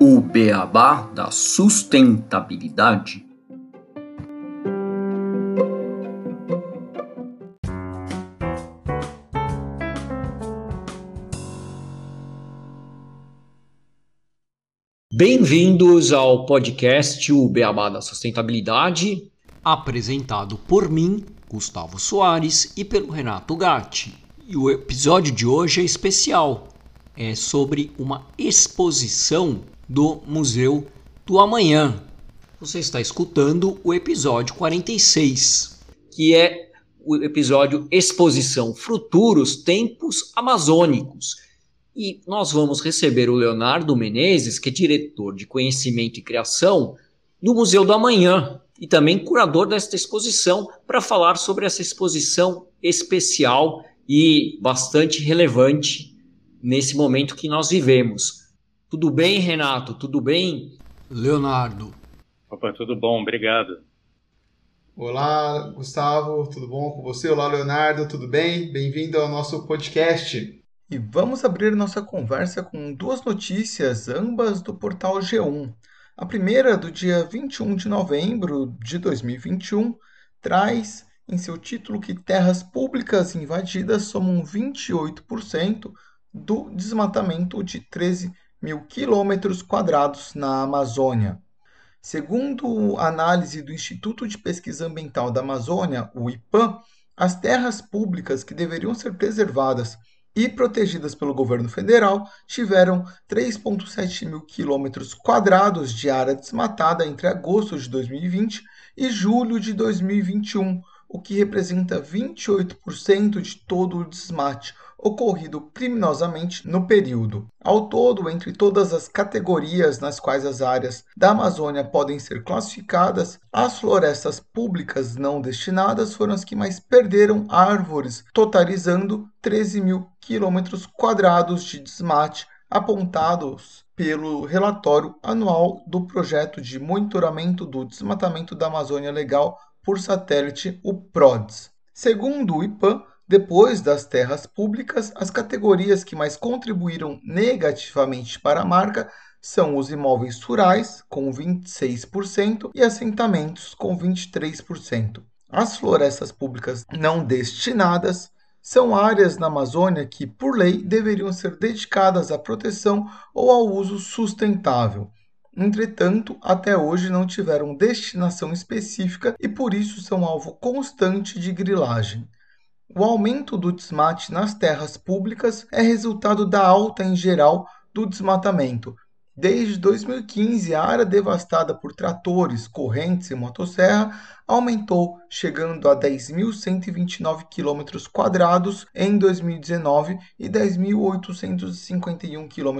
O beabá da sustentabilidade. Bem-vindos ao podcast O Beabá da Sustentabilidade, apresentado por mim, Gustavo Soares, e pelo Renato Gatti. E o episódio de hoje é especial. É sobre uma exposição do Museu do Amanhã. Você está escutando o episódio 46, que é o episódio Exposição Futuros Tempos Amazônicos. E nós vamos receber o Leonardo Menezes, que é diretor de Conhecimento e Criação do Museu do Amanhã e também curador desta exposição, para falar sobre essa exposição especial e bastante relevante nesse momento que nós vivemos. Tudo bem, Renato? Tudo bem, Leonardo? Opa, tudo bom, obrigado. Olá, Gustavo, tudo bom com você? Olá, Leonardo, tudo bem? Bem-vindo ao nosso podcast. E vamos abrir nossa conversa com duas notícias, ambas do portal G1. A primeira, do dia 21 de novembro de 2021, traz em seu título que terras públicas invadidas somam 28% do desmatamento de 13 mil quilômetros quadrados na Amazônia. Segundo análise do Instituto de Pesquisa Ambiental da Amazônia, o IPAM, as terras públicas que deveriam ser preservadas e protegidas pelo governo federal tiveram 3,7 mil quilômetros quadrados de área desmatada entre agosto de 2020 e julho de 2021, o que representa 28% de todo o desmate ocorrido criminosamente no período. Ao todo, entre todas as categorias nas quais as áreas da Amazônia podem ser classificadas, as florestas públicas não destinadas foram as que mais perderam árvores, totalizando 13 mil quilômetros quadrados de desmate apontados pelo relatório anual do projeto de monitoramento do desmatamento da Amazônia Legal por satélite, o PRODES. Segundo o IPAM, depois das terras públicas, as categorias que mais contribuíram negativamente para a marca são os imóveis rurais, com 26%, e assentamentos, com 23%. As florestas públicas não destinadas são áreas na Amazônia que, por lei, deveriam ser dedicadas à proteção ou ao uso sustentável. Entretanto, até hoje não tiveram destinação específica e por isso são alvo constante de grilagem. O aumento do desmate nas terras públicas é resultado da alta em geral do desmatamento. Desde 2015, a área devastada por tratores, correntes e motosserra aumentou, chegando a 10.129 km em 2019 e 10.851 km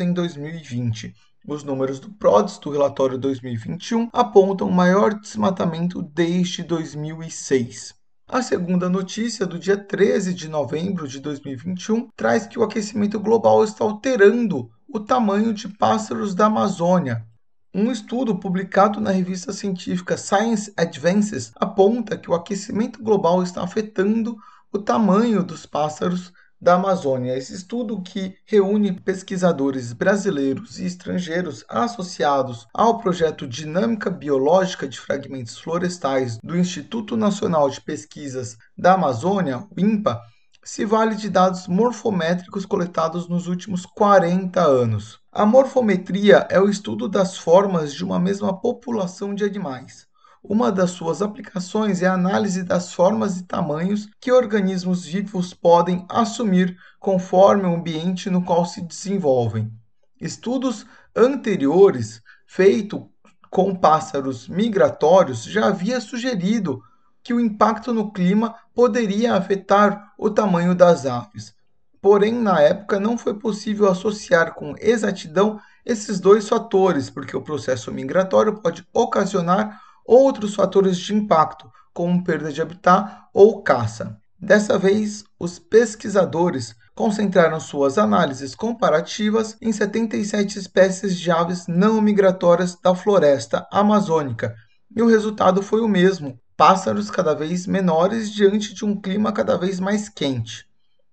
em 2020. Os números do PRODES do relatório 2021 apontam o maior desmatamento desde 2006. A segunda notícia, do dia 13 de novembro de 2021, traz que o aquecimento global está alterando o tamanho de pássaros da Amazônia. Um estudo publicado na revista científica Science Advances aponta que o aquecimento global está afetando o tamanho dos pássaros da Amazônia. Esse estudo que reúne pesquisadores brasileiros e estrangeiros associados ao projeto Dinâmica Biológica de Fragmentos Florestais do Instituto Nacional de Pesquisas da Amazônia, o INPA, se vale de dados morfométricos coletados nos últimos 40 anos. A morfometria é o estudo das formas de uma mesma população de animais. Uma das suas aplicações é a análise das formas e tamanhos que organismos vivos podem assumir conforme o ambiente no qual se desenvolvem. Estudos anteriores feitos com pássaros migratórios já havia sugerido que o impacto no clima poderia afetar o tamanho das aves. Porém, na época não foi possível associar com exatidão esses dois fatores, porque o processo migratório pode ocasionar outros fatores de impacto, como perda de habitat ou caça. Dessa vez, os pesquisadores concentraram suas análises comparativas em 77 espécies de aves não migratórias da floresta amazônica, e o resultado foi o mesmo, pássaros cada vez menores diante de um clima cada vez mais quente.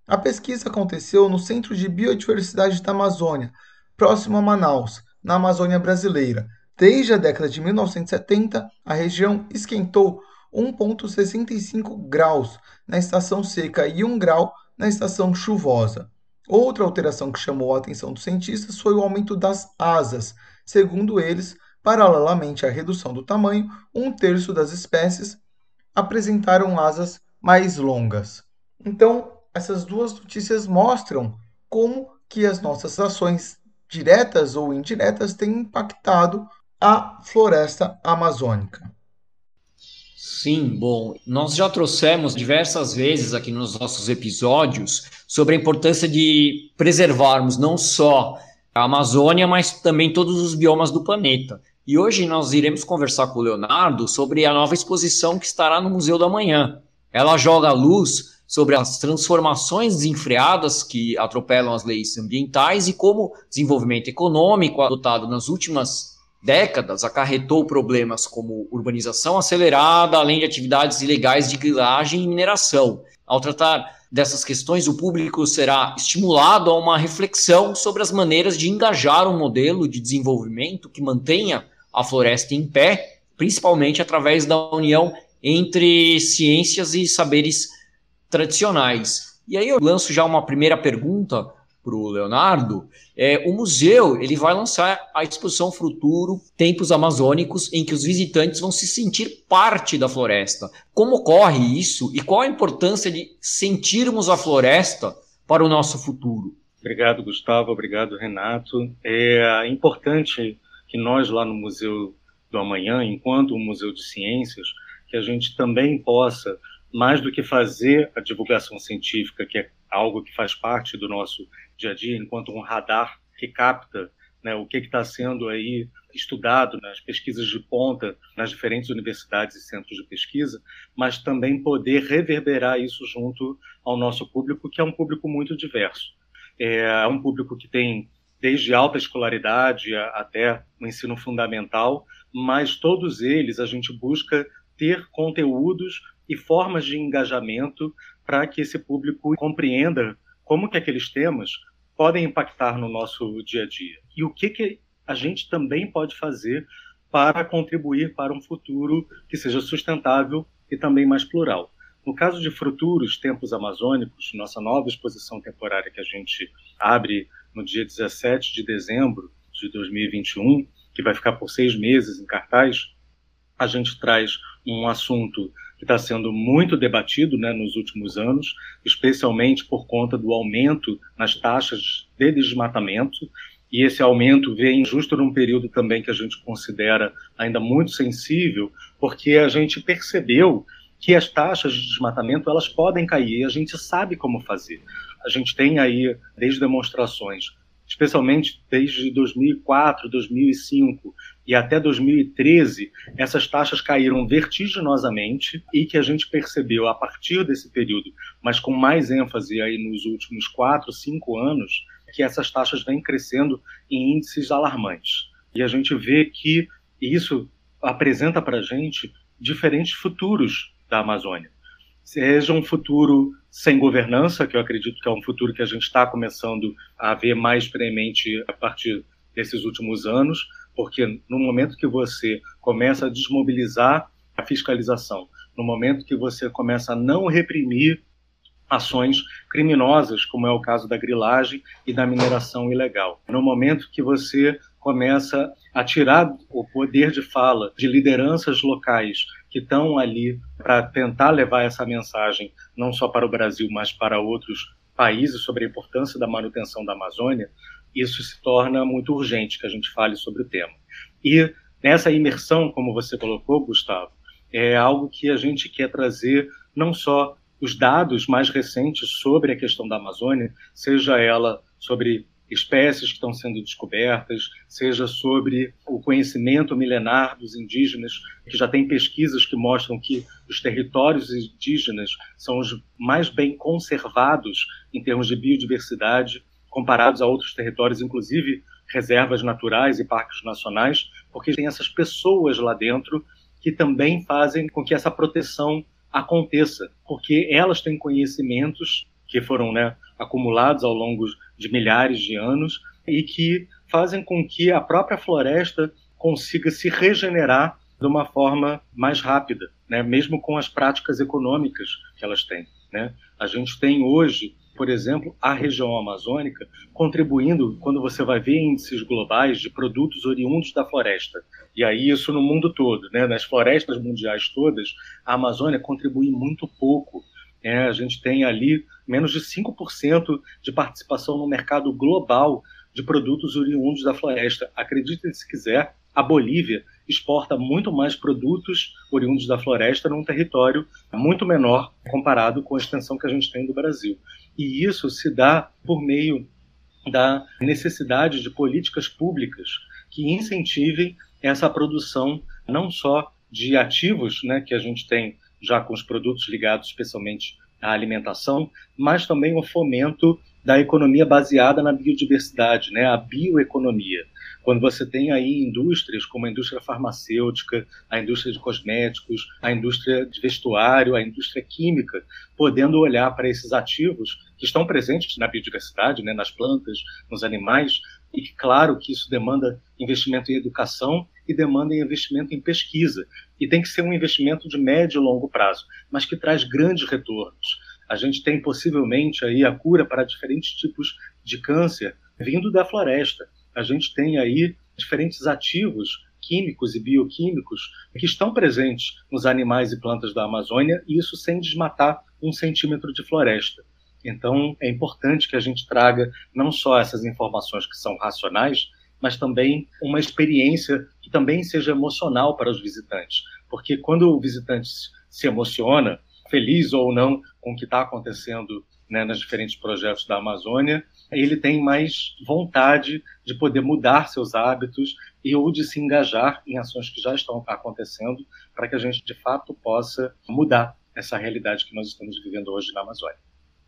A pesquisa aconteceu no Centro de Biodiversidade da Amazônia, próximo a Manaus, na Amazônia brasileira. Desde a década de 1970, a região esquentou 1,65 graus na estação seca e 1 grau na estação chuvosa. Outra alteração que chamou a atenção dos cientistas foi o aumento das asas. Segundo eles, paralelamente à redução do tamanho, um terço das espécies apresentaram asas mais longas. Então, essas duas notícias mostram como que as nossas ações diretas ou indiretas têm impactado a floresta amazônica. Sim, bom, nós já trouxemos diversas vezes aqui nos nossos episódios sobre a importância de preservarmos não só a Amazônia, mas também todos os biomas do planeta. E hoje nós iremos conversar com o Leonardo sobre a nova exposição que estará no Museu da Manhã. Ela joga luz sobre as transformações desenfreadas que atropelam as leis ambientais e como o desenvolvimento econômico adotado nas últimas décadas acarretou problemas como urbanização acelerada, além de atividades ilegais de grilagem e mineração. Ao tratar dessas questões, o público será estimulado a uma reflexão sobre as maneiras de engajar um modelo de desenvolvimento que mantenha a floresta em pé, principalmente através da união entre ciências e saberes tradicionais. E aí eu lanço já uma primeira pergunta para o Leonardo, é, o museu ele vai lançar a exposição Futuro Tempos Amazônicos, em que os visitantes vão se sentir parte da floresta. Como ocorre isso e qual a importância de sentirmos a floresta para o nosso futuro? Obrigado, Gustavo. Obrigado, Renato. É importante que nós lá no Museu do Amanhã, enquanto um museu de ciências, que a gente também possa, mais do que fazer a divulgação científica, que é algo que faz parte do nosso dia a dia, enquanto um radar que capta né, o que está sendo aí estudado nas pesquisas de ponta nas diferentes universidades e centros de pesquisa, mas também poder reverberar isso junto ao nosso público, que é um público muito diverso. É um público que tem desde alta escolaridade até o ensino fundamental, mas todos eles a gente busca ter conteúdos e formas de engajamento para que esse público compreenda como que aqueles temas podem impactar no nosso dia a dia e o que, que a gente também pode fazer para contribuir para um futuro que seja sustentável e também mais plural. No caso de Futuros Tempos Amazônicos, nossa nova exposição temporária que a gente abre no dia 17 de dezembro de 2021, que vai ficar por seis meses em cartaz, a gente traz um assunto que está sendo muito debatido né, nos últimos anos, especialmente por conta do aumento nas taxas de desmatamento. E esse aumento vem justo num período também que a gente considera ainda muito sensível, porque a gente percebeu que as taxas de desmatamento elas podem cair e a gente sabe como fazer. A gente tem aí desde demonstrações especialmente desde 2004, 2005 e até 2013, essas taxas caíram vertiginosamente e que a gente percebeu a partir desse período, mas com mais ênfase aí nos últimos quatro, cinco anos, que essas taxas vêm crescendo em índices alarmantes. E a gente vê que isso apresenta para a gente diferentes futuros da Amazônia seja um futuro sem governança, que eu acredito que é um futuro que a gente está começando a ver mais premente a partir desses últimos anos, porque no momento que você começa a desmobilizar a fiscalização, no momento que você começa a não reprimir ações criminosas, como é o caso da grilagem e da mineração ilegal, no momento que você começa a tirar o poder de fala de lideranças locais que estão ali para tentar levar essa mensagem não só para o Brasil, mas para outros países sobre a importância da manutenção da Amazônia, isso se torna muito urgente que a gente fale sobre o tema. E nessa imersão, como você colocou, Gustavo, é algo que a gente quer trazer não só os dados mais recentes sobre a questão da Amazônia, seja ela sobre espécies que estão sendo descobertas, seja sobre o conhecimento milenar dos indígenas, que já tem pesquisas que mostram que os territórios indígenas são os mais bem conservados em termos de biodiversidade, comparados a outros territórios, inclusive reservas naturais e parques nacionais, porque tem essas pessoas lá dentro que também fazem com que essa proteção aconteça, porque elas têm conhecimentos que foram né, acumulados ao longo de milhares de anos e que fazem com que a própria floresta consiga se regenerar de uma forma mais rápida, né? mesmo com as práticas econômicas que elas têm. Né? A gente tem hoje, por exemplo, a região amazônica contribuindo, quando você vai ver índices globais de produtos oriundos da floresta, e aí isso no mundo todo, né? nas florestas mundiais todas, a Amazônia contribui muito pouco. Né? A gente tem ali menos de 5% de participação no mercado global de produtos oriundos da floresta. Acreditem se quiser, a Bolívia exporta muito mais produtos oriundos da floresta num território muito menor comparado com a extensão que a gente tem do Brasil. E isso se dá por meio da necessidade de políticas públicas que incentivem essa produção não só de ativos, né, que a gente tem já com os produtos ligados especialmente à alimentação, mas também o fomento da economia baseada na biodiversidade, né, a bioeconomia. Quando você tem aí indústrias como a indústria farmacêutica, a indústria de cosméticos, a indústria de vestuário, a indústria química, podendo olhar para esses ativos que estão presentes na biodiversidade, né, nas plantas, nos animais, e que, claro, que isso demanda investimento em educação e demanda investimento em pesquisa. E tem que ser um investimento de médio e longo prazo, mas que traz grandes retornos. A gente tem possivelmente aí a cura para diferentes tipos de câncer vindo da floresta. A gente tem aí diferentes ativos químicos e bioquímicos que estão presentes nos animais e plantas da Amazônia, e isso sem desmatar um centímetro de floresta. Então, é importante que a gente traga não só essas informações que são racionais, mas também uma experiência que também seja emocional para os visitantes. Porque quando o visitante se emociona, feliz ou não com o que está acontecendo né, nos diferentes projetos da Amazônia, ele tem mais vontade de poder mudar seus hábitos e ou de se engajar em ações que já estão acontecendo para que a gente de fato possa mudar essa realidade que nós estamos vivendo hoje na Amazônia.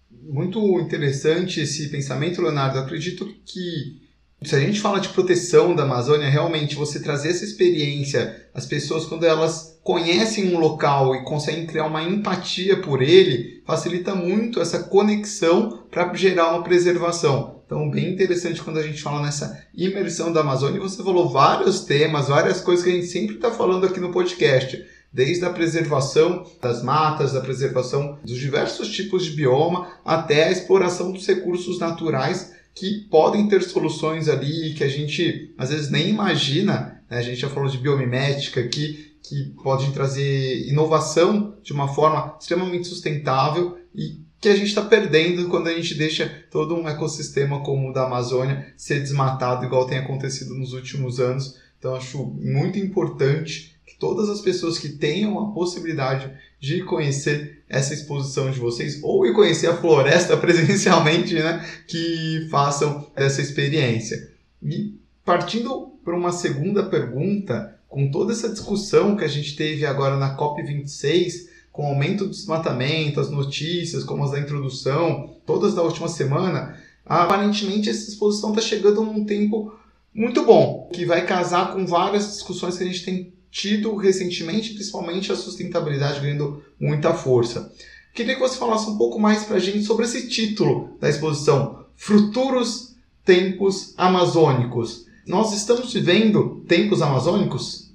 Muito interessante esse pensamento, Leonardo. Acredito que se a gente fala de proteção da Amazônia, realmente você trazer essa experiência, as pessoas quando elas conhecem um local e conseguem criar uma empatia por ele, facilita muito essa conexão para gerar uma preservação. Então, bem interessante quando a gente fala nessa imersão da Amazônia. Você falou vários temas, várias coisas que a gente sempre está falando aqui no podcast desde a preservação das matas, da preservação dos diversos tipos de bioma, até a exploração dos recursos naturais que podem ter soluções ali que a gente às vezes nem imagina. Né? A gente já falou de biomimética aqui, que podem trazer inovação de uma forma extremamente sustentável e que a gente está perdendo quando a gente deixa todo um ecossistema como o da Amazônia ser desmatado, igual tem acontecido nos últimos anos. Então, acho muito importante que todas as pessoas que tenham a possibilidade de conhecer essa exposição de vocês ou de conhecer a floresta presencialmente, né, que façam essa experiência. E partindo para uma segunda pergunta, com toda essa discussão que a gente teve agora na COP26, com o aumento do desmatamento, as notícias, como as da introdução, todas da última semana, aparentemente essa exposição está chegando num tempo muito bom, que vai casar com várias discussões que a gente tem tido recentemente, principalmente a sustentabilidade ganhando muita força. Queria que você falasse um pouco mais para a gente sobre esse título da exposição, Futuros Tempos Amazônicos. Nós estamos vivendo tempos amazônicos?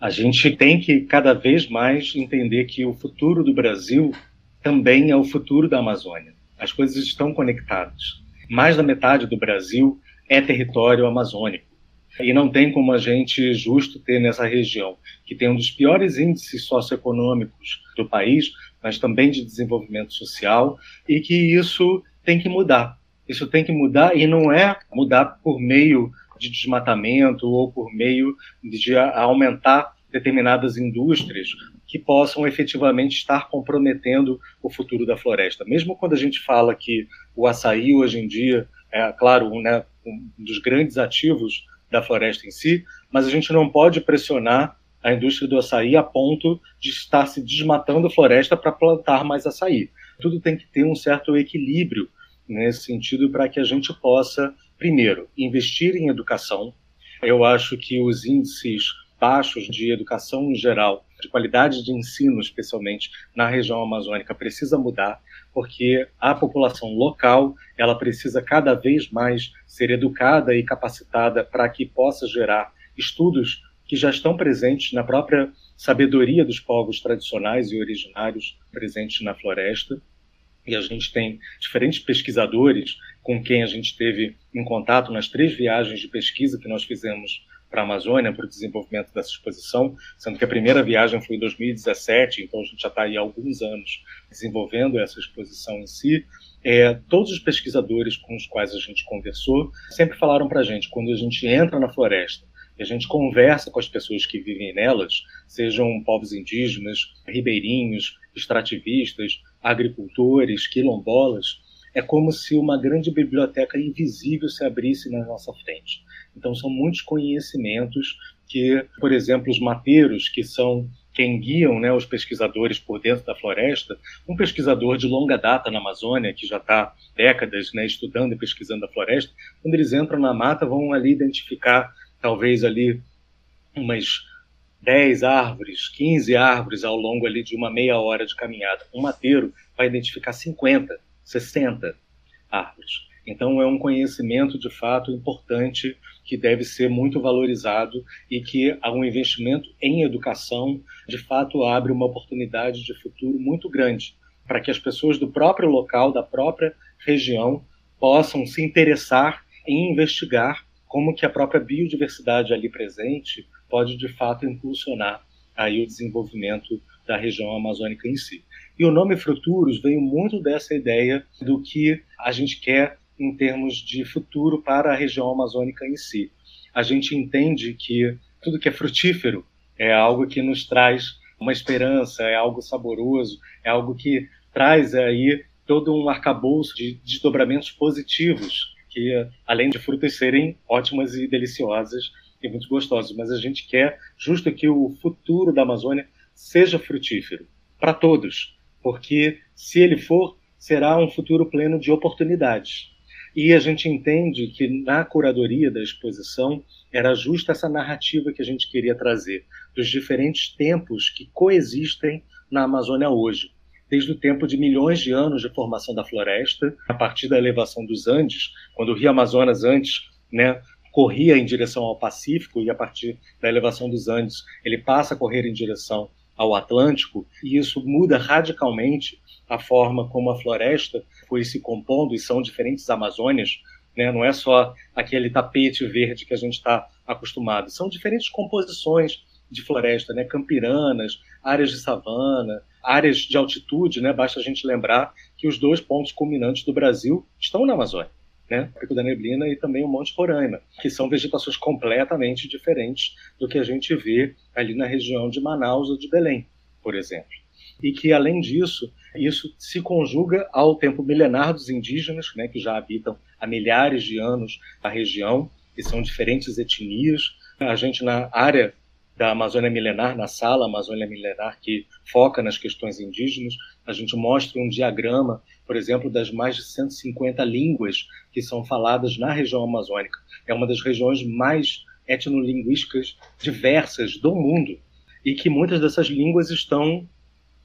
A gente tem que cada vez mais entender que o futuro do Brasil também é o futuro da Amazônia. As coisas estão conectadas. Mais da metade do Brasil é território amazônico. E não tem como a gente justo ter nessa região, que tem um dos piores índices socioeconômicos do país, mas também de desenvolvimento social, e que isso tem que mudar. Isso tem que mudar e não é mudar por meio de desmatamento ou por meio de aumentar determinadas indústrias que possam efetivamente estar comprometendo o futuro da floresta. Mesmo quando a gente fala que o açaí hoje em dia é, claro, né, um dos grandes ativos da floresta em si, mas a gente não pode pressionar a indústria do açaí a ponto de estar se desmatando floresta para plantar mais açaí. Tudo tem que ter um certo equilíbrio nesse sentido para que a gente possa, primeiro, investir em educação. Eu acho que os índices baixos de educação em geral, de qualidade de ensino, especialmente na região amazônica, precisa mudar, porque a população local ela precisa cada vez mais ser educada e capacitada para que possa gerar estudos que já estão presentes na própria sabedoria dos povos tradicionais e originários presentes na floresta. E a gente tem diferentes pesquisadores com quem a gente teve em contato nas três viagens de pesquisa que nós fizemos para a Amazônia, para o desenvolvimento dessa exposição, sendo que a primeira viagem foi em 2017, então a gente já está aí há alguns anos desenvolvendo essa exposição em si. É, todos os pesquisadores com os quais a gente conversou sempre falaram para a gente, quando a gente entra na floresta e a gente conversa com as pessoas que vivem nelas, sejam povos indígenas, ribeirinhos, extrativistas, agricultores, quilombolas, é como se uma grande biblioteca invisível se abrisse na nossa frente. Então, são muitos conhecimentos que, por exemplo, os mapeiros, que são quem guiam né, os pesquisadores por dentro da floresta, um pesquisador de longa data na Amazônia, que já está décadas né, estudando e pesquisando a floresta, quando eles entram na mata, vão ali identificar talvez ali umas 10 árvores, 15 árvores ao longo ali de uma meia hora de caminhada. Um mateiro vai identificar 50, 60 árvores. Então é um conhecimento de fato importante que deve ser muito valorizado e que um investimento em educação de fato abre uma oportunidade de futuro muito grande para que as pessoas do próprio local, da própria região, possam se interessar em investigar como que a própria biodiversidade ali presente pode de fato impulsionar aí o desenvolvimento da região amazônica em si. E o nome Futuros veio muito dessa ideia do que a gente quer em termos de futuro para a região amazônica em si. A gente entende que tudo que é frutífero é algo que nos traz uma esperança, é algo saboroso, é algo que traz aí todo um arcabouço de desdobramentos positivos que além de frutas serem ótimas e deliciosas e muito gostosas, mas a gente quer justo que o futuro da Amazônia seja frutífero para todos, porque se ele for, será um futuro pleno de oportunidades. E a gente entende que na curadoria da exposição era justa essa narrativa que a gente queria trazer, dos diferentes tempos que coexistem na Amazônia hoje. Desde o tempo de milhões de anos de formação da floresta, a partir da elevação dos Andes, quando o rio Amazonas antes né, corria em direção ao Pacífico e a partir da elevação dos Andes ele passa a correr em direção ao Atlântico, e isso muda radicalmente a forma como a floresta foi se compondo, e são diferentes Amazônias, né? não é só aquele tapete verde que a gente está acostumado, são diferentes composições de floresta, né? campiranas, áreas de savana, áreas de altitude, né? Basta a gente lembrar que os dois pontos culminantes do Brasil estão na Amazônia, né? O Pico da Neblina e também o Monte Roraima, que são vegetações completamente diferentes do que a gente vê ali na região de Manaus ou de Belém, por exemplo. E que, além disso, isso se conjuga ao tempo milenar dos indígenas, né, que já habitam há milhares de anos a região, e são diferentes etnias. A gente, na área da Amazônia Milenar, na sala Amazônia Milenar, que foca nas questões indígenas, a gente mostra um diagrama, por exemplo, das mais de 150 línguas que são faladas na região amazônica. É uma das regiões mais etnolinguísticas diversas do mundo e que muitas dessas línguas estão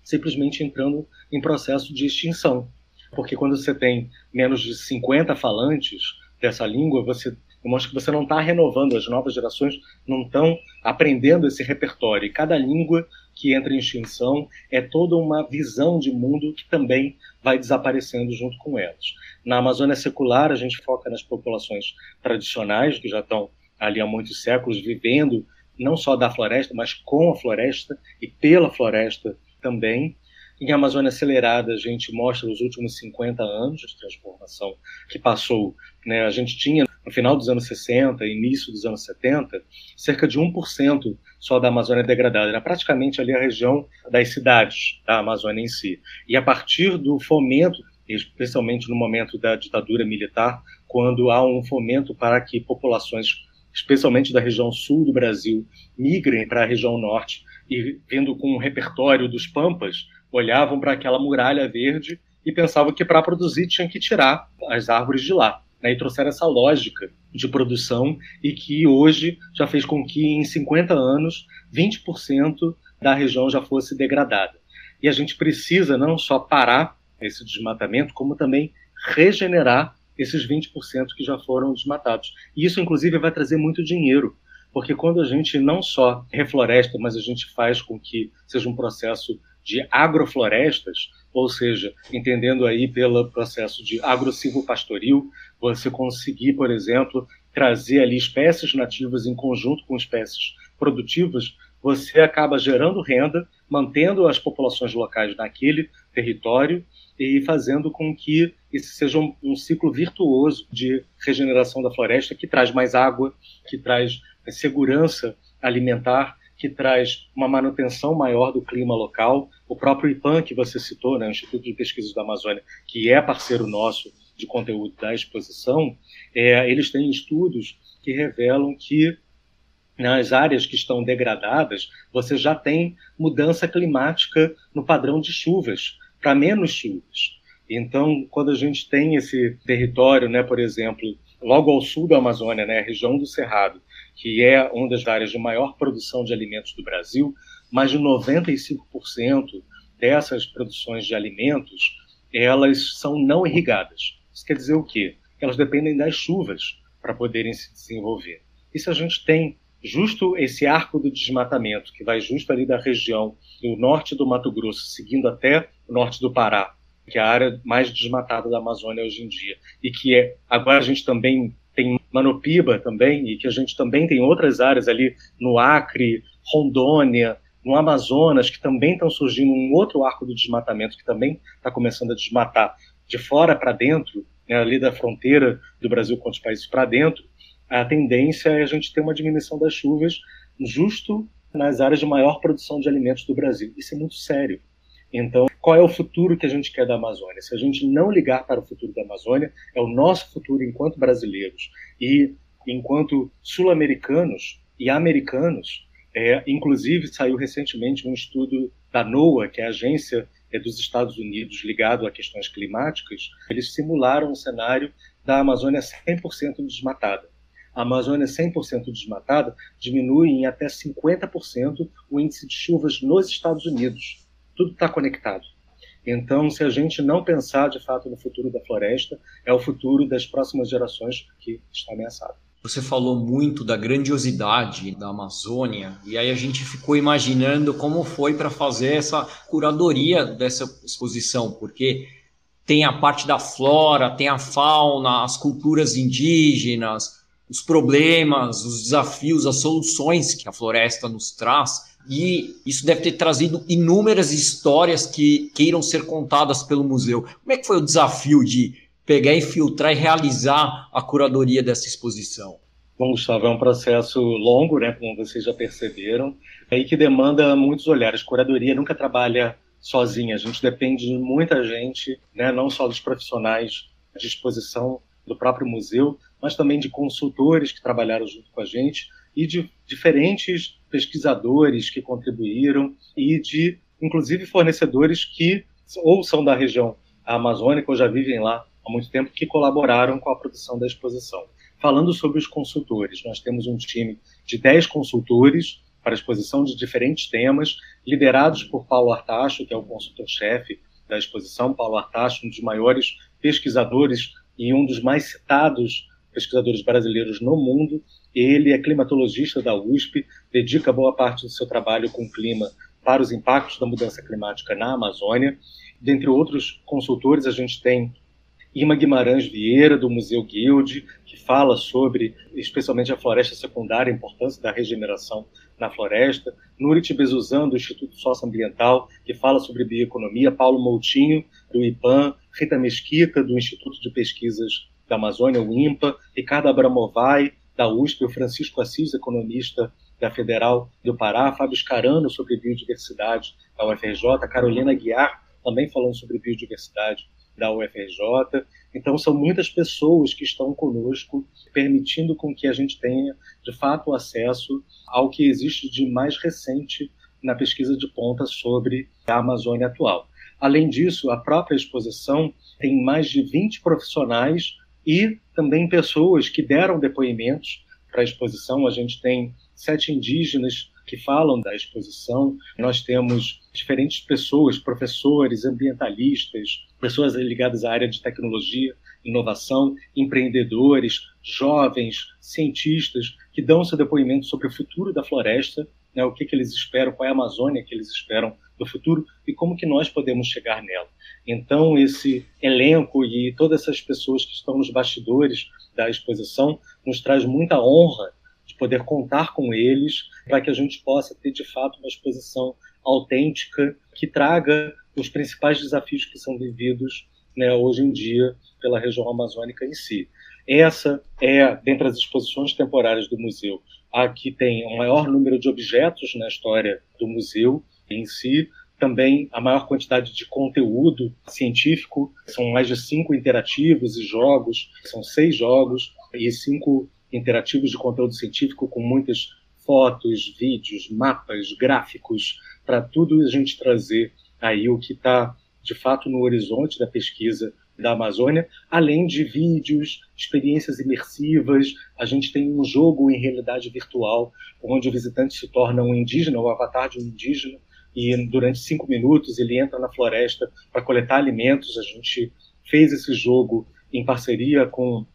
simplesmente entrando em processo de extinção. Porque quando você tem menos de 50 falantes dessa língua, você eu mostro que você não está renovando, as novas gerações não estão aprendendo esse repertório. E cada língua que entra em extinção é toda uma visão de mundo que também vai desaparecendo junto com elas. Na Amazônia secular, a gente foca nas populações tradicionais, que já estão ali há muitos séculos vivendo não só da floresta, mas com a floresta e pela floresta também. Em Amazônia Acelerada, a gente mostra os últimos 50 anos de transformação que passou. Né? A gente tinha, no final dos anos 60, início dos anos 70, cerca de 1% só da Amazônia degradada. Era praticamente ali a região das cidades da Amazônia em si. E a partir do fomento, especialmente no momento da ditadura militar, quando há um fomento para que populações especialmente da região sul do Brasil, migrem para a região norte e vindo com um repertório dos Pampas, olhavam para aquela muralha verde e pensavam que para produzir tinha que tirar as árvores de lá. né, e trouxeram essa lógica de produção e que hoje já fez com que em 50 anos 20% da região já fosse degradada. E a gente precisa não só parar esse desmatamento, como também regenerar esses 20% que já foram desmatados. E isso, inclusive, vai trazer muito dinheiro, porque quando a gente não só refloresta, mas a gente faz com que seja um processo de agroflorestas, ou seja, entendendo aí pelo processo de agrossilvopastoril, você conseguir, por exemplo, trazer ali espécies nativas em conjunto com espécies produtivas, você acaba gerando renda, mantendo as populações locais naquele território e fazendo com que esse seja um, um, ciclo virtuoso de regeneração da floresta que traz mais água, que traz segurança alimentar, que traz uma manutenção maior do clima local. O próprio IPAM, que você citou, né, o Instituto de Pesquisas da Amazônia, que é parceiro nosso de conteúdo da exposição, é, eles têm estudos que revelam que nas áreas que estão degradadas, você já tem mudança climática no padrão de chuvas, para menos chuvas. Então, quando a gente tem esse território, né, por exemplo, logo ao sul da Amazônia, né, a região do Cerrado, que é uma das áreas de maior produção de alimentos do Brasil, mais de 95% dessas produções de alimentos, elas são não irrigadas. Isso quer dizer o quê? Elas dependem das chuvas para poderem se desenvolver. E se a gente tem justo esse arco do desmatamento, que vai justo ali da região do norte do Mato Grosso, seguindo até o norte do Pará, que é a área mais desmatada da Amazônia hoje em dia, e que é agora a gente também Manopiba também, e que a gente também tem outras áreas ali no Acre, Rondônia, no Amazonas, que também estão surgindo um outro arco do desmatamento, que também está começando a desmatar de fora para dentro, né, ali da fronteira do Brasil com os países para dentro, a tendência é a gente ter uma diminuição das chuvas justo nas áreas de maior produção de alimentos do Brasil. Isso é muito sério. Então, qual é o futuro que a gente quer da Amazônia? Se a gente não ligar para o futuro da Amazônia, é o nosso futuro enquanto brasileiros e enquanto sul-americanos e americanos. É, inclusive, saiu recentemente um estudo da NOAA, que é a agência é, dos Estados Unidos ligado a questões climáticas. Eles simularam um cenário da Amazônia 100% desmatada a Amazônia 100% desmatada, diminui em até 50% o índice de chuvas nos Estados Unidos. Tudo está conectado. Então, se a gente não pensar de fato no futuro da floresta, é o futuro das próximas gerações que está ameaçado. Você falou muito da grandiosidade da Amazônia, e aí a gente ficou imaginando como foi para fazer essa curadoria dessa exposição, porque tem a parte da flora, tem a fauna, as culturas indígenas, os problemas, os desafios, as soluções que a floresta nos traz. E isso deve ter trazido inúmeras histórias que queiram ser contadas pelo museu. Como é que foi o desafio de pegar e filtrar e realizar a curadoria dessa exposição? Bom, Gustavo, é um processo longo, né, como vocês já perceberam, aí que demanda muitos olhares. Curadoria nunca trabalha sozinha, a gente depende de muita gente, né, não só dos profissionais de exposição do próprio museu, mas também de consultores que trabalharam junto com a gente e de diferentes pesquisadores que contribuíram e de, inclusive, fornecedores que ou são da região amazônica ou já vivem lá há muito tempo que colaboraram com a produção da exposição. Falando sobre os consultores, nós temos um time de 10 consultores para exposição de diferentes temas, liderados por Paulo Artacho, que é o consultor-chefe da exposição. Paulo Artacho, um dos maiores pesquisadores e um dos mais citados pesquisadores brasileiros no mundo. Ele é climatologista da USP, dedica boa parte do seu trabalho com o clima para os impactos da mudança climática na Amazônia. Dentre outros consultores, a gente tem Ima Guimarães Vieira, do Museu Guild, que fala sobre, especialmente a floresta secundária, a importância da regeneração na floresta. Nurit Bezuzan, do Instituto Socioambiental, que fala sobre bioeconomia. Paulo Moutinho, do IPAM. Rita Mesquita, do Instituto de Pesquisas da Amazônia, o INPA, Ricardo Abramovai, da USP, o Francisco Assis, economista da Federal do Pará, Fábio Scarano, sobre biodiversidade da UFRJ, Carolina Guiar, também falando sobre biodiversidade da UFRJ. Então, são muitas pessoas que estão conosco, permitindo com que a gente tenha, de fato, acesso ao que existe de mais recente na pesquisa de ponta sobre a Amazônia atual. Além disso, a própria exposição tem mais de 20 profissionais e também pessoas que deram depoimentos para a exposição. A gente tem sete indígenas que falam da exposição. Nós temos diferentes pessoas, professores, ambientalistas, pessoas ligadas à área de tecnologia, inovação, empreendedores, jovens, cientistas, que dão seu depoimento sobre o futuro da floresta, né, o que, que eles esperam, qual é a Amazônia que eles esperam do futuro e como que nós podemos chegar nela. Então, esse elenco e todas essas pessoas que estão nos bastidores da exposição nos traz muita honra de poder contar com eles para que a gente possa ter, de fato, uma exposição autêntica que traga os principais desafios que são vividos né, hoje em dia pela região amazônica em si. Essa é, dentre as exposições temporárias do museu, a que tem o maior número de objetos na história do museu em si, também a maior quantidade de conteúdo científico, são mais de cinco interativos e jogos, são seis jogos e cinco interativos de conteúdo científico com muitas fotos, vídeos, mapas, gráficos, para tudo a gente trazer aí o que está de fato no horizonte da pesquisa da Amazônia, além de vídeos, experiências imersivas. A gente tem um jogo em realidade virtual, onde o visitante se torna um indígena, o avatar de um indígena, e durante cinco minutos ele entra na floresta para coletar alimentos. A gente fez esse jogo em parceria com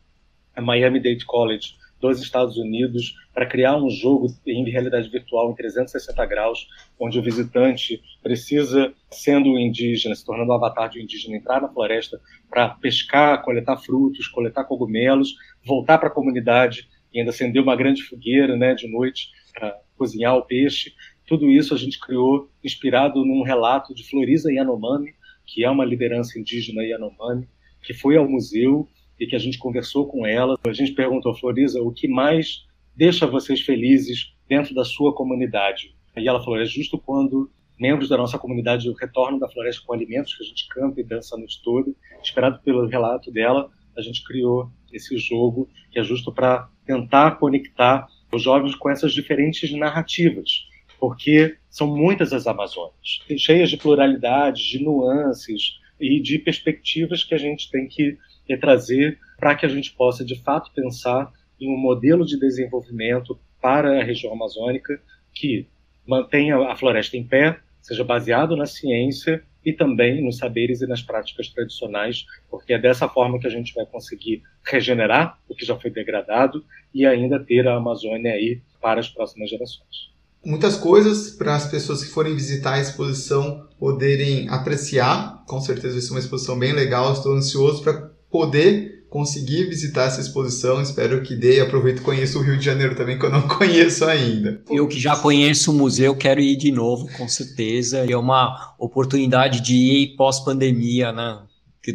a Miami Dade College dos Estados Unidos para criar um jogo em realidade virtual em 360 graus, onde o visitante precisa, sendo indígena, se tornando um avatar de um indígena, entrar na floresta para pescar, coletar frutos, coletar cogumelos, voltar para a comunidade e ainda acender uma grande fogueira né, de noite para cozinhar o peixe. Tudo isso a gente criou inspirado num relato de Florisa Yanomami, que é uma liderança indígena Yanomami, que foi ao museu e que a gente conversou com ela. A gente perguntou, Florisa, o que mais deixa vocês felizes dentro da sua comunidade? E ela falou, é justo quando membros da nossa comunidade retornam da floresta com alimentos, que a gente canta e dança a noite toda. Inspirado pelo relato dela, a gente criou esse jogo, que é justo para tentar conectar os jovens com essas diferentes narrativas porque são muitas as Amazônias, cheias de pluralidade, de nuances e de perspectivas que a gente tem que trazer para que a gente possa, de fato, pensar em um modelo de desenvolvimento para a região amazônica que mantenha a floresta em pé, seja baseado na ciência e também nos saberes e nas práticas tradicionais, porque é dessa forma que a gente vai conseguir regenerar o que já foi degradado e ainda ter a Amazônia aí para as próximas gerações muitas coisas para as pessoas que forem visitar a exposição poderem apreciar. Com certeza vai ser uma exposição bem legal. Estou ansioso para poder conseguir visitar essa exposição. Espero que dê. Aproveito e conheço o Rio de Janeiro também, que eu não conheço ainda. Eu que já conheço o museu, quero ir de novo, com certeza. É uma oportunidade de ir pós-pandemia, né?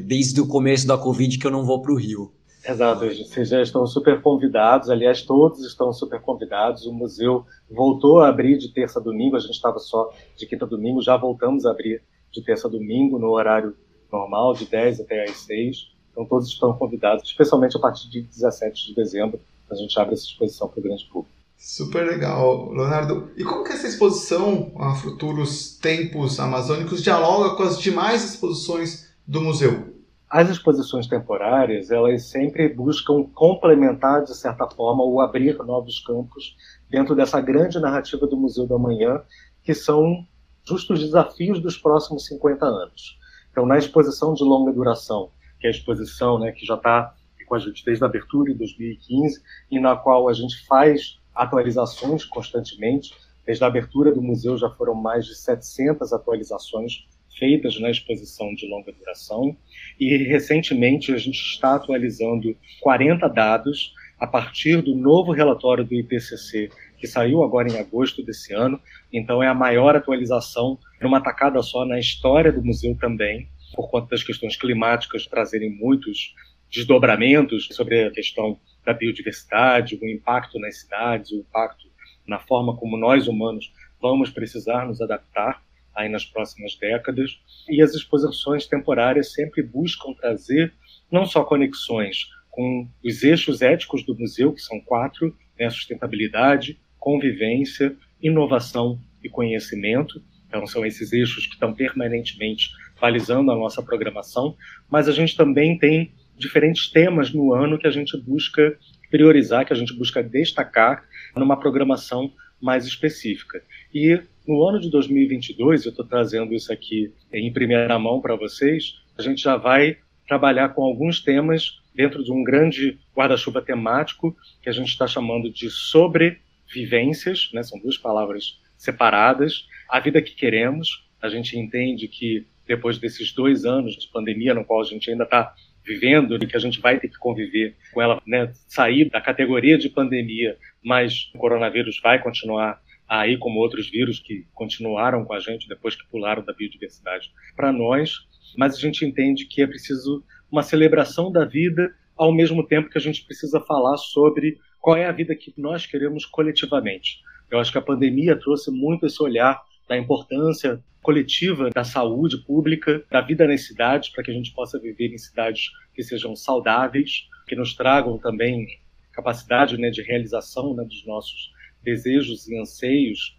Desde o começo da Covid que eu não vou para o Rio. Exato, vocês já estão super convidados, aliás, todos estão super convidados. O museu voltou a abrir de terça a domingo, a gente estava só de quinta a domingo, já voltamos a abrir de terça a domingo, no horário normal, de 10 até às 6. Então, todos estão convidados, especialmente a partir de 17 de dezembro, a gente abre essa exposição para o grande público. Super legal, Leonardo. E como que essa exposição, a Futuros Tempos Amazônicos, dialoga com as demais exposições do museu? As exposições temporárias, elas sempre buscam complementar, de certa forma, ou abrir novos campos dentro dessa grande narrativa do Museu da Manhã, que são justos desafios dos próximos 50 anos. Então, na exposição de longa duração, que é a exposição né, que já está com a gente desde a abertura em 2015, e na qual a gente faz atualizações constantemente, desde a abertura do museu já foram mais de 700 atualizações feitas na exposição de longa duração. E recentemente a gente está atualizando 40 dados a partir do novo relatório do IPCC, que saiu agora em agosto desse ano. Então é a maior atualização numa tacada só na história do museu também, por conta das questões climáticas trazerem muitos desdobramentos sobre a questão da biodiversidade, o impacto nas cidades, o impacto na forma como nós humanos vamos precisar nos adaptar aí nas próximas décadas. E as exposições temporárias sempre buscam trazer não só conexões com os eixos éticos do museu, que são quatro, né, sustentabilidade, convivência, inovação e conhecimento. Então, são esses eixos que estão permanentemente balizando a nossa programação, mas a gente também tem diferentes temas no ano que a gente busca priorizar, que a gente busca destacar numa programação mais específica. E no ano de 2022, eu estou trazendo isso aqui em primeira mão para vocês, a gente já vai trabalhar com alguns temas dentro de um grande guarda-chuva temático que a gente está chamando de sobrevivências, né? são duas palavras separadas. A vida que queremos, a gente entende que depois desses dois anos de pandemia, no qual a gente ainda está vivendo e que a gente vai ter que conviver com ela, né, sair da categoria de pandemia, mas o coronavírus vai continuar aí como outros vírus que continuaram com a gente depois que pularam da biodiversidade para nós, mas a gente entende que é preciso uma celebração da vida ao mesmo tempo que a gente precisa falar sobre qual é a vida que nós queremos coletivamente. Eu acho que a pandemia trouxe muito esse olhar da importância coletiva da saúde pública, da vida nas cidades, para que a gente possa viver em cidades que sejam saudáveis, que nos tragam também capacidade né, de realização né, dos nossos desejos e anseios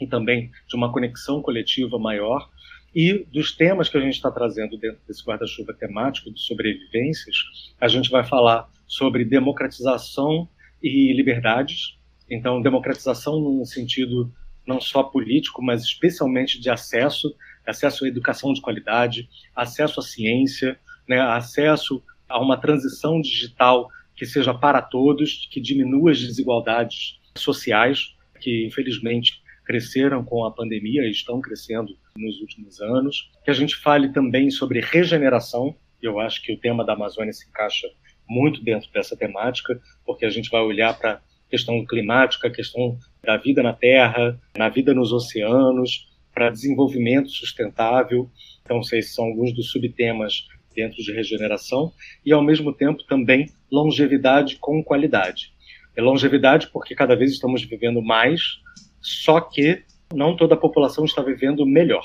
e também de uma conexão coletiva maior. E dos temas que a gente está trazendo dentro desse guarda-chuva temático de sobrevivências, a gente vai falar sobre democratização e liberdades. Então, democratização no sentido não só político, mas especialmente de acesso, acesso à educação de qualidade, acesso à ciência, né, acesso a uma transição digital que seja para todos, que diminua as desigualdades sociais, que infelizmente cresceram com a pandemia e estão crescendo nos últimos anos. Que a gente fale também sobre regeneração. Eu acho que o tema da Amazônia se encaixa muito dentro dessa temática, porque a gente vai olhar para a questão climática, a questão da vida na Terra, na vida nos oceanos, para desenvolvimento sustentável. Então, esses são alguns dos subtemas dentro de regeneração e, ao mesmo tempo, também longevidade com qualidade. É longevidade porque cada vez estamos vivendo mais, só que não toda a população está vivendo melhor.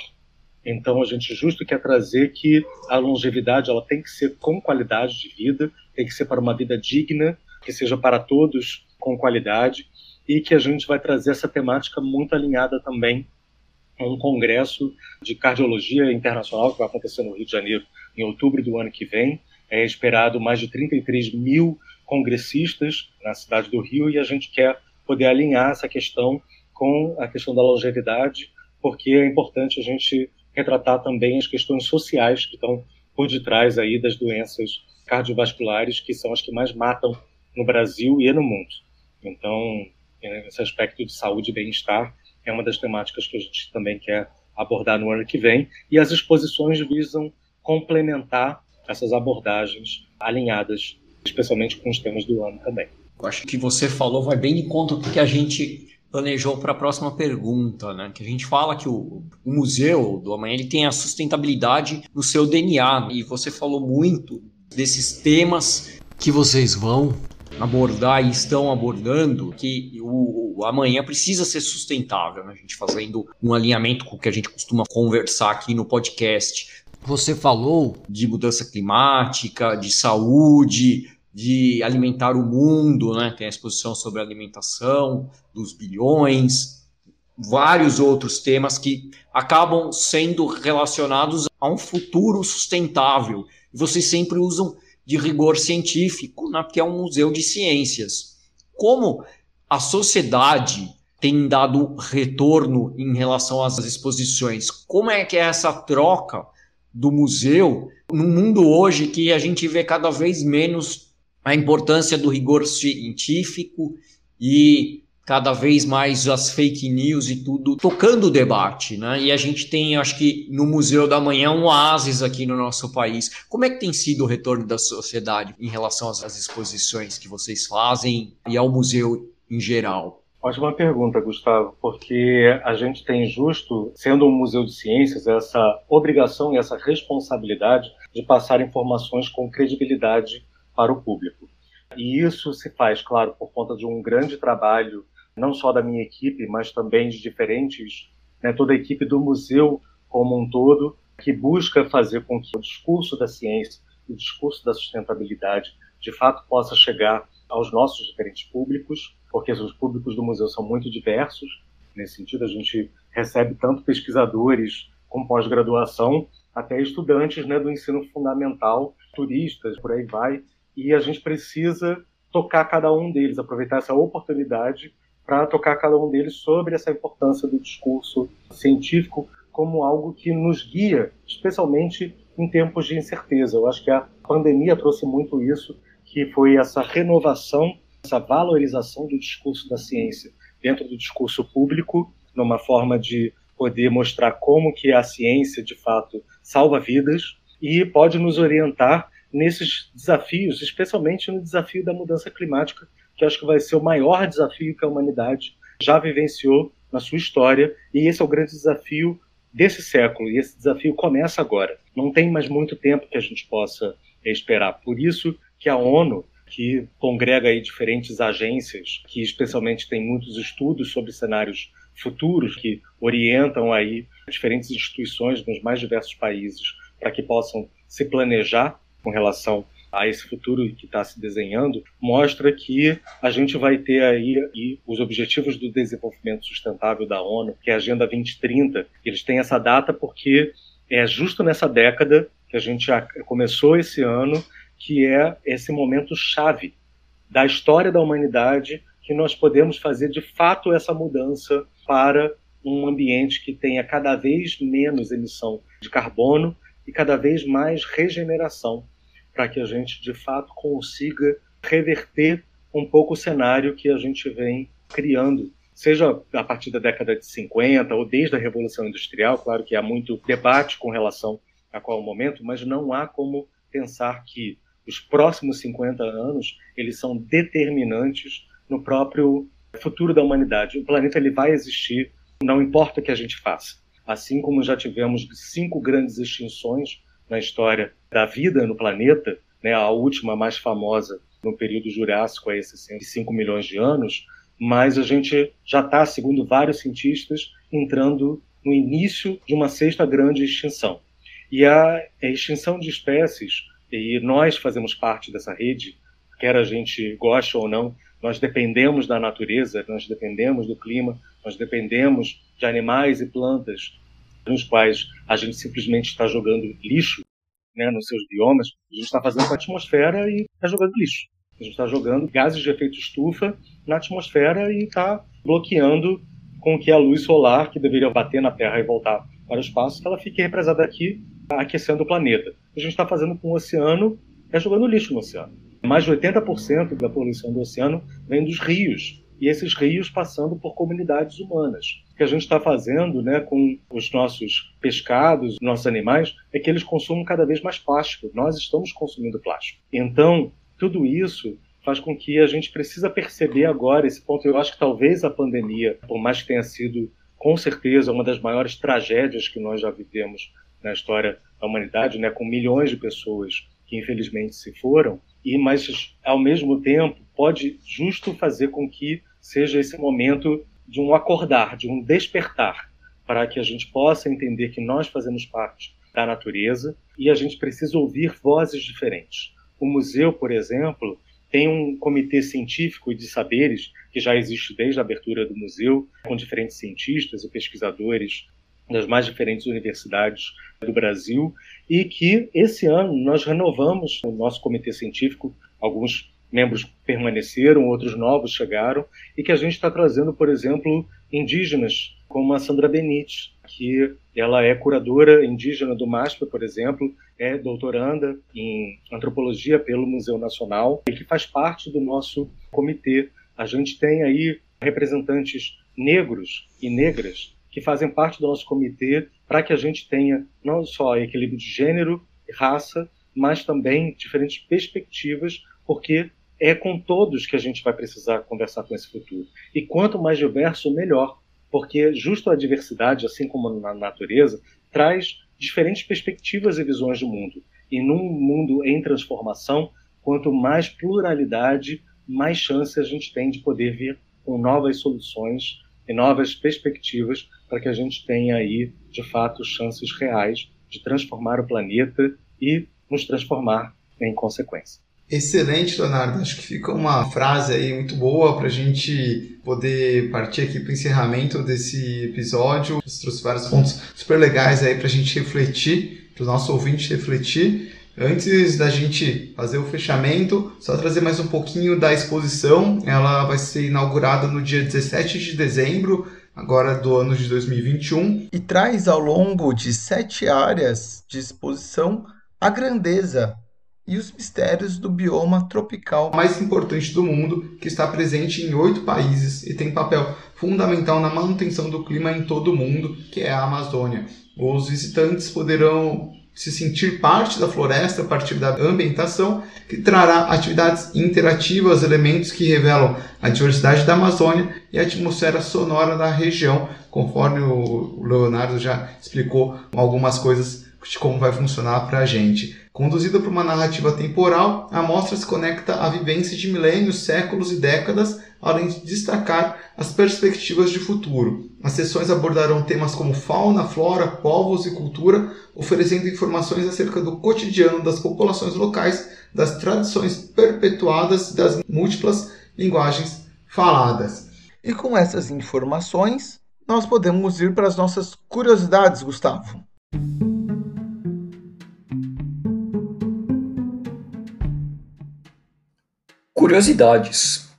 Então, a gente justo quer trazer que a longevidade ela tem que ser com qualidade de vida, tem que ser para uma vida digna, que seja para todos com qualidade e que a gente vai trazer essa temática muito alinhada também a um congresso de cardiologia internacional que vai acontecer no Rio de Janeiro em outubro do ano que vem. É esperado mais de 33 mil congressistas na cidade do Rio e a gente quer poder alinhar essa questão com a questão da longevidade, porque é importante a gente retratar também as questões sociais que estão por detrás aí das doenças cardiovasculares, que são as que mais matam no Brasil e no mundo. Então, esse aspecto de saúde e bem-estar é uma das temáticas que a gente também quer abordar no ano que vem. E as exposições visam complementar essas abordagens alinhadas, especialmente com os temas do ano também. Eu acho que você falou vai bem de conta o que a gente planejou para a próxima pergunta, né? Que a gente fala que o, o, museu do amanhã ele tem a sustentabilidade no seu DNA e você falou muito desses temas que vocês vão abordar e estão abordando que o, o amanhã precisa ser sustentável, né? a gente fazendo um alinhamento com o que a gente costuma conversar aqui no podcast. Você falou de mudança climática, de saúde, de alimentar o mundo, né? Tem a exposição sobre alimentação, dos bilhões, vários outros temas que acabam sendo relacionados a um futuro sustentável. Vocês sempre usam de rigor científico, né, porque é um museu de ciências. Como a sociedade tem dado retorno em relação às exposições? Como é que é essa troca do museu num mundo hoje que a gente vê cada vez menos a importância do rigor científico e cada vez mais as fake news e tudo tocando o debate, né? E a gente tem, acho que no Museu da Manhã, um oásis aqui no nosso país. Como é que tem sido o retorno da sociedade em relação às, exposições que vocês fazem e ao museu em geral? Ótima pergunta, Gustavo, porque a gente tem justo, sendo um museu de ciências, essa obrigação e essa responsabilidade de passar informações com credibilidade para o público. E isso se faz, claro, por conta de um grande trabalho não só da minha equipe, mas também de diferentes, né, toda a equipe do museu como um todo, que busca fazer com que o discurso da ciência, o discurso da sustentabilidade, de fato possa chegar aos nossos diferentes públicos, porque os públicos do museu são muito diversos. Nesse sentido, a gente recebe tanto pesquisadores com pós-graduação, até estudantes né, do ensino fundamental turistas, por aí vai, e a gente precisa tocar cada um deles, aproveitar essa oportunidade para tocar cada um deles sobre essa importância do discurso científico como algo que nos guia, especialmente em tempos de incerteza. Eu acho que a pandemia trouxe muito isso, que foi essa renovação, essa valorização do discurso da ciência dentro do discurso público, numa forma de poder mostrar como que a ciência, de fato, salva vidas e pode nos orientar nesses desafios, especialmente no desafio da mudança climática, que acho que vai ser o maior desafio que a humanidade já vivenciou na sua história, e esse é o grande desafio desse século, e esse desafio começa agora. Não tem mais muito tempo que a gente possa esperar. Por isso que a ONU, que congrega aí diferentes agências, que especialmente tem muitos estudos sobre cenários futuros, que orientam aí diferentes instituições nos mais diversos países para que possam se planejar com relação a esse futuro que está se desenhando, mostra que a gente vai ter aí, os Objetivos do Desenvolvimento Sustentável da ONU, que é a Agenda 2030. Eles têm essa data porque é justo nessa década que a gente começou esse ano, que é esse momento chave da história da humanidade, que nós podemos fazer de fato essa mudança para um ambiente que tenha cada vez menos emissão de carbono e cada vez mais regeneração, para que a gente de fato consiga reverter um pouco o cenário que a gente vem criando, seja a partir da década de 50 ou desde a Revolução Industrial, claro que há muito debate com relação a qual momento, mas não há como pensar que os próximos 50 anos eles são determinantes no próprio futuro da humanidade. O planeta ele vai existir, não importa o que a gente faça assim como já tivemos cinco grandes extinções na história da vida no planeta, né, a última mais famosa no período Jurássico, há 65 milhões de anos, mas a gente já está, segundo vários cientistas, entrando no início de uma sexta grande extinção. E a extinção de espécies, e nós fazemos parte dessa rede, quer a gente goste ou não, nós dependemos da natureza, nós dependemos do clima, nós dependemos de animais e plantas nos quais a gente simplesmente está jogando lixo né, nos seus biomas. A gente está fazendo com a atmosfera e está jogando lixo. A gente está jogando gases de efeito estufa na atmosfera e está bloqueando com que a luz solar, que deveria bater na Terra e voltar para o espaço, ela fique represada aqui, aquecendo o planeta. A gente está fazendo com o oceano é jogando lixo no oceano. Mais de 80% da poluição do oceano vem dos rios, e esses rios passando por comunidades humanas. Que a gente está fazendo né, com os nossos pescados, nossos animais, é que eles consumem cada vez mais plástico. Nós estamos consumindo plástico. Então, tudo isso faz com que a gente precisa perceber agora esse ponto. Eu acho que talvez a pandemia, por mais que tenha sido com certeza uma das maiores tragédias que nós já vivemos na história da humanidade, né, com milhões de pessoas que infelizmente se foram, e mas ao mesmo tempo pode justo fazer com que seja esse momento de um acordar, de um despertar, para que a gente possa entender que nós fazemos parte da natureza e a gente precisa ouvir vozes diferentes. O museu, por exemplo, tem um comitê científico de saberes que já existe desde a abertura do museu, com diferentes cientistas e pesquisadores das mais diferentes universidades do Brasil, e que esse ano nós renovamos o nosso comitê científico, alguns membros permaneceram, outros novos chegaram, e que a gente está trazendo, por exemplo, indígenas, como a Sandra Benite, que ela é curadora indígena do MASP, por exemplo, é doutoranda em antropologia pelo Museu Nacional e que faz parte do nosso comitê. A gente tem aí representantes negros e negras que fazem parte do nosso comitê para que a gente tenha não só equilíbrio de gênero e raça, mas também diferentes perspectivas, porque é com todos que a gente vai precisar conversar com esse futuro. E quanto mais diverso, melhor, porque justo a diversidade, assim como na natureza, traz diferentes perspectivas e visões do mundo. E num mundo em transformação, quanto mais pluralidade, mais chance a gente tem de poder vir com novas soluções e novas perspectivas para que a gente tenha aí, de fato, chances reais de transformar o planeta e nos transformar em consequência. Excelente, Leonardo. Acho que fica uma frase aí muito boa para a gente poder partir aqui para o encerramento desse episódio. Você trouxe vários pontos super legais aí para a gente refletir, para o nosso ouvinte refletir. Antes da gente fazer o fechamento, só trazer mais um pouquinho da exposição. Ela vai ser inaugurada no dia 17 de dezembro, agora do ano de 2021, e traz ao longo de sete áreas de exposição a grandeza e os mistérios do bioma tropical mais importante do mundo, que está presente em oito países e tem papel fundamental na manutenção do clima em todo o mundo, que é a Amazônia. Os visitantes poderão se sentir parte da floresta a partir da ambientação, que trará atividades interativas, elementos que revelam a diversidade da Amazônia e a atmosfera sonora da região, conforme o Leonardo já explicou algumas coisas de como vai funcionar para a gente. Conduzida por uma narrativa temporal, a mostra se conecta à vivência de milênios, séculos e décadas além de destacar as perspectivas de futuro. As sessões abordarão temas como fauna, flora, povos e cultura, oferecendo informações acerca do cotidiano das populações locais, das tradições perpetuadas e das múltiplas linguagens faladas. E com essas informações, nós podemos ir para as nossas curiosidades, Gustavo. Curiosidades.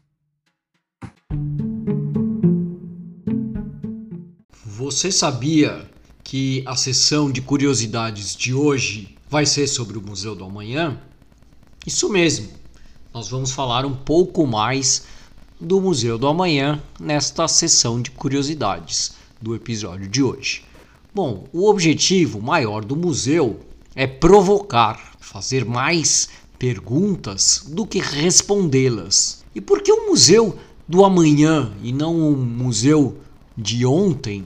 Você sabia que a sessão de curiosidades de hoje vai ser sobre o Museu do Amanhã? Isso mesmo. Nós vamos falar um pouco mais do Museu do Amanhã nesta sessão de curiosidades do episódio de hoje. Bom, o objetivo maior do museu é provocar, fazer mais perguntas do que respondê-las. E por que o Museu do Amanhã e não o Museu de Ontem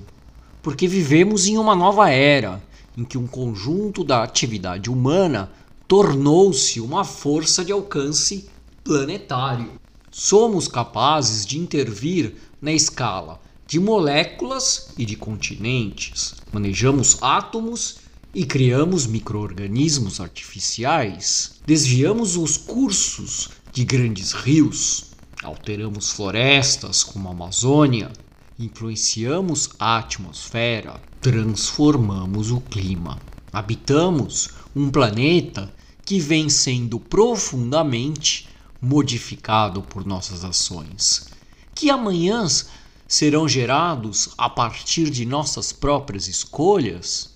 porque vivemos em uma nova era em que um conjunto da atividade humana tornou-se uma força de alcance planetário. Somos capazes de intervir na escala de moléculas e de continentes. Manejamos átomos e criamos microorganismos artificiais. Desviamos os cursos de grandes rios. Alteramos florestas como a Amazônia influenciamos a atmosfera, transformamos o clima. Habitamos um planeta que vem sendo profundamente modificado por nossas ações. Que amanhãs serão gerados a partir de nossas próprias escolhas,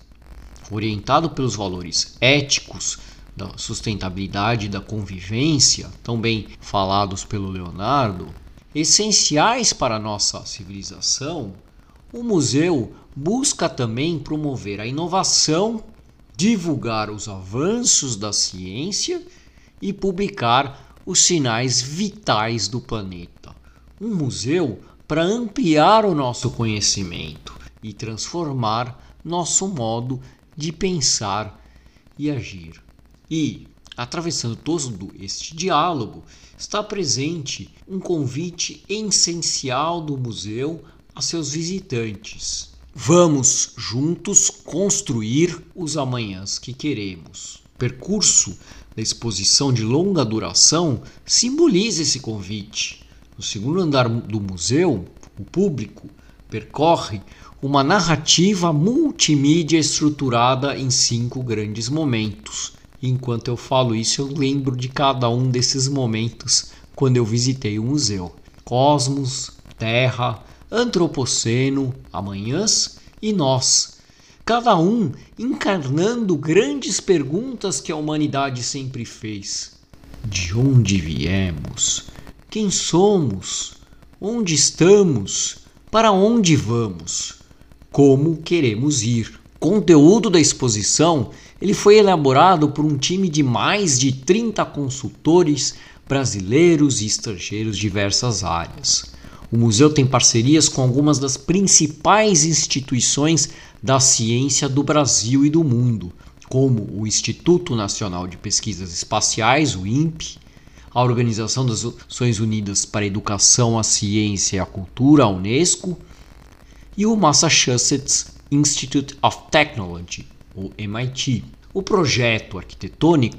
orientado pelos valores éticos da sustentabilidade e da convivência, tão bem falados pelo Leonardo, essenciais para a nossa civilização, o museu busca também promover a inovação, divulgar os avanços da ciência e publicar os sinais vitais do planeta. Um museu para ampliar o nosso conhecimento e transformar nosso modo de pensar e agir. E, atravessando todo este diálogo, está presente um convite essencial do museu a seus visitantes. Vamos juntos construir os amanhãs que queremos. O percurso da exposição de longa duração simboliza esse convite. No segundo andar do museu, o público percorre uma narrativa multimídia estruturada em cinco grandes momentos Enquanto eu falo isso, eu lembro de cada um desses momentos quando eu visitei o museu. Cosmos, Terra, Antropoceno, Amanhãs e Nós. Cada um encarnando grandes perguntas que a humanidade sempre fez. De onde viemos? Quem somos? Onde estamos? Para onde vamos? Como queremos ir? Conteúdo da exposição ele foi elaborado por um time de mais de 30 consultores brasileiros e estrangeiros de diversas áreas. O museu tem parcerias com algumas das principais instituições da ciência do Brasil e do mundo, como o Instituto Nacional de Pesquisas Espaciais, o INPE, a Organização das Nações Unidas para a Educação, a Ciência e a Cultura, a Unesco, e o Massachusetts Institute of Technology, o MIT. O projeto arquitetônico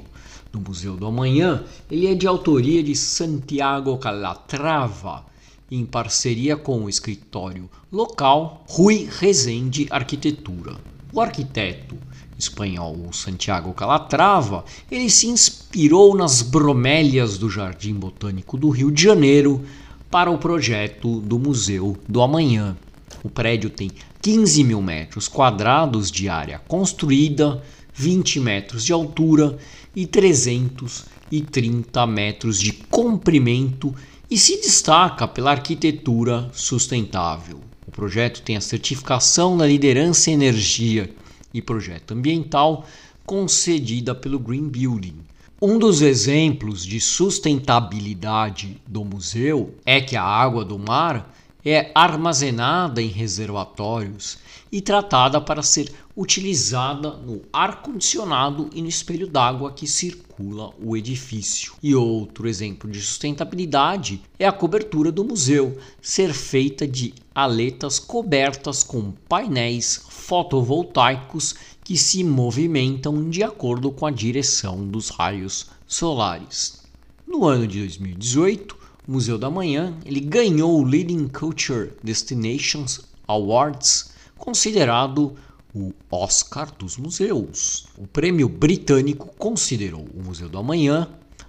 do Museu do Amanhã ele é de autoria de Santiago Calatrava, em parceria com o escritório local Rui Rezende Arquitetura. O arquiteto espanhol Santiago Calatrava, ele se inspirou nas bromélias do Jardim Botânico do Rio de Janeiro para o projeto do Museu do Amanhã. O prédio tem 15 mil metros quadrados de área construída, 20 metros de altura e 330 metros de comprimento e se destaca pela arquitetura sustentável. O projeto tem a certificação da liderança em energia e projeto ambiental concedida pelo Green Building. Um dos exemplos de sustentabilidade do museu é que a água do mar é armazenada em reservatórios e tratada para ser utilizada no ar-condicionado e no espelho d'água que circula o edifício. E outro exemplo de sustentabilidade é a cobertura do museu ser feita de aletas cobertas com painéis fotovoltaicos que se movimentam de acordo com a direção dos raios solares. No ano de 2018, o Museu da Manhã ele ganhou o Leading Culture Destinations Awards, considerado o Oscar dos Museus. O prêmio britânico considerou o Museu do Amanhã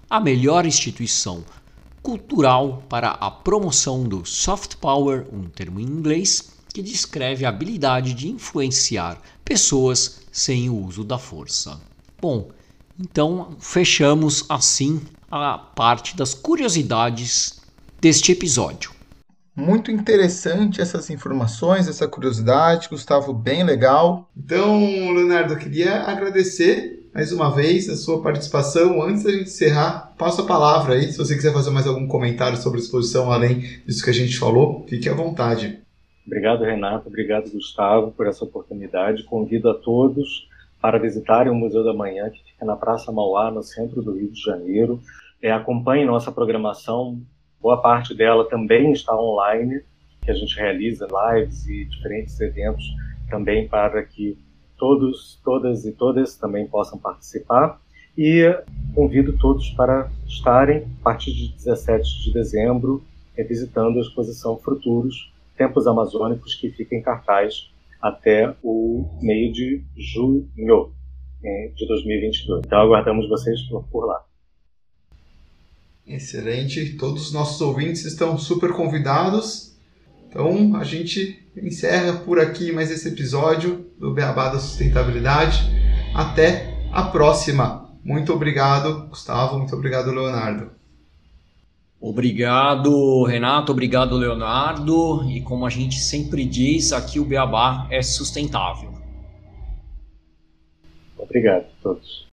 a melhor instituição cultural para a promoção do soft power, um termo em inglês que descreve a habilidade de influenciar pessoas sem o uso da força. Bom, então fechamos assim a parte das curiosidades deste episódio. Muito interessante essas informações, essa curiosidade, Gustavo, bem legal. Então, Leonardo, eu queria agradecer mais uma vez a sua participação. Antes da gente encerrar, passo a palavra aí, se você quiser fazer mais algum comentário sobre a exposição, além disso que a gente falou, fique à vontade. Obrigado, Renato. Obrigado, Gustavo, por essa oportunidade. Convido a todos para visitarem o Museu da Manhã, que fica na Praça Mauá, no centro do Rio de Janeiro. É, acompanhe nossa programação, boa parte dela também está online, que a gente realiza lives e diferentes eventos também para que todos, todas e todas também possam participar. E convido todos para estarem, a partir de 17 de dezembro, visitando a exposição Futuros, Tempos Amazônicos, que fica em cartaz até o meio de junho né, de 2022. Então aguardamos vocês por lá. Excelente. Todos os nossos ouvintes estão super convidados. Então a gente encerra por aqui mais esse episódio do Beabá da Sustentabilidade. Até a próxima. Muito obrigado, Gustavo. Muito obrigado, Leonardo. Obrigado, Renato. Obrigado, Leonardo. E como a gente sempre diz, aqui o Beabá é sustentável. Obrigado a todos.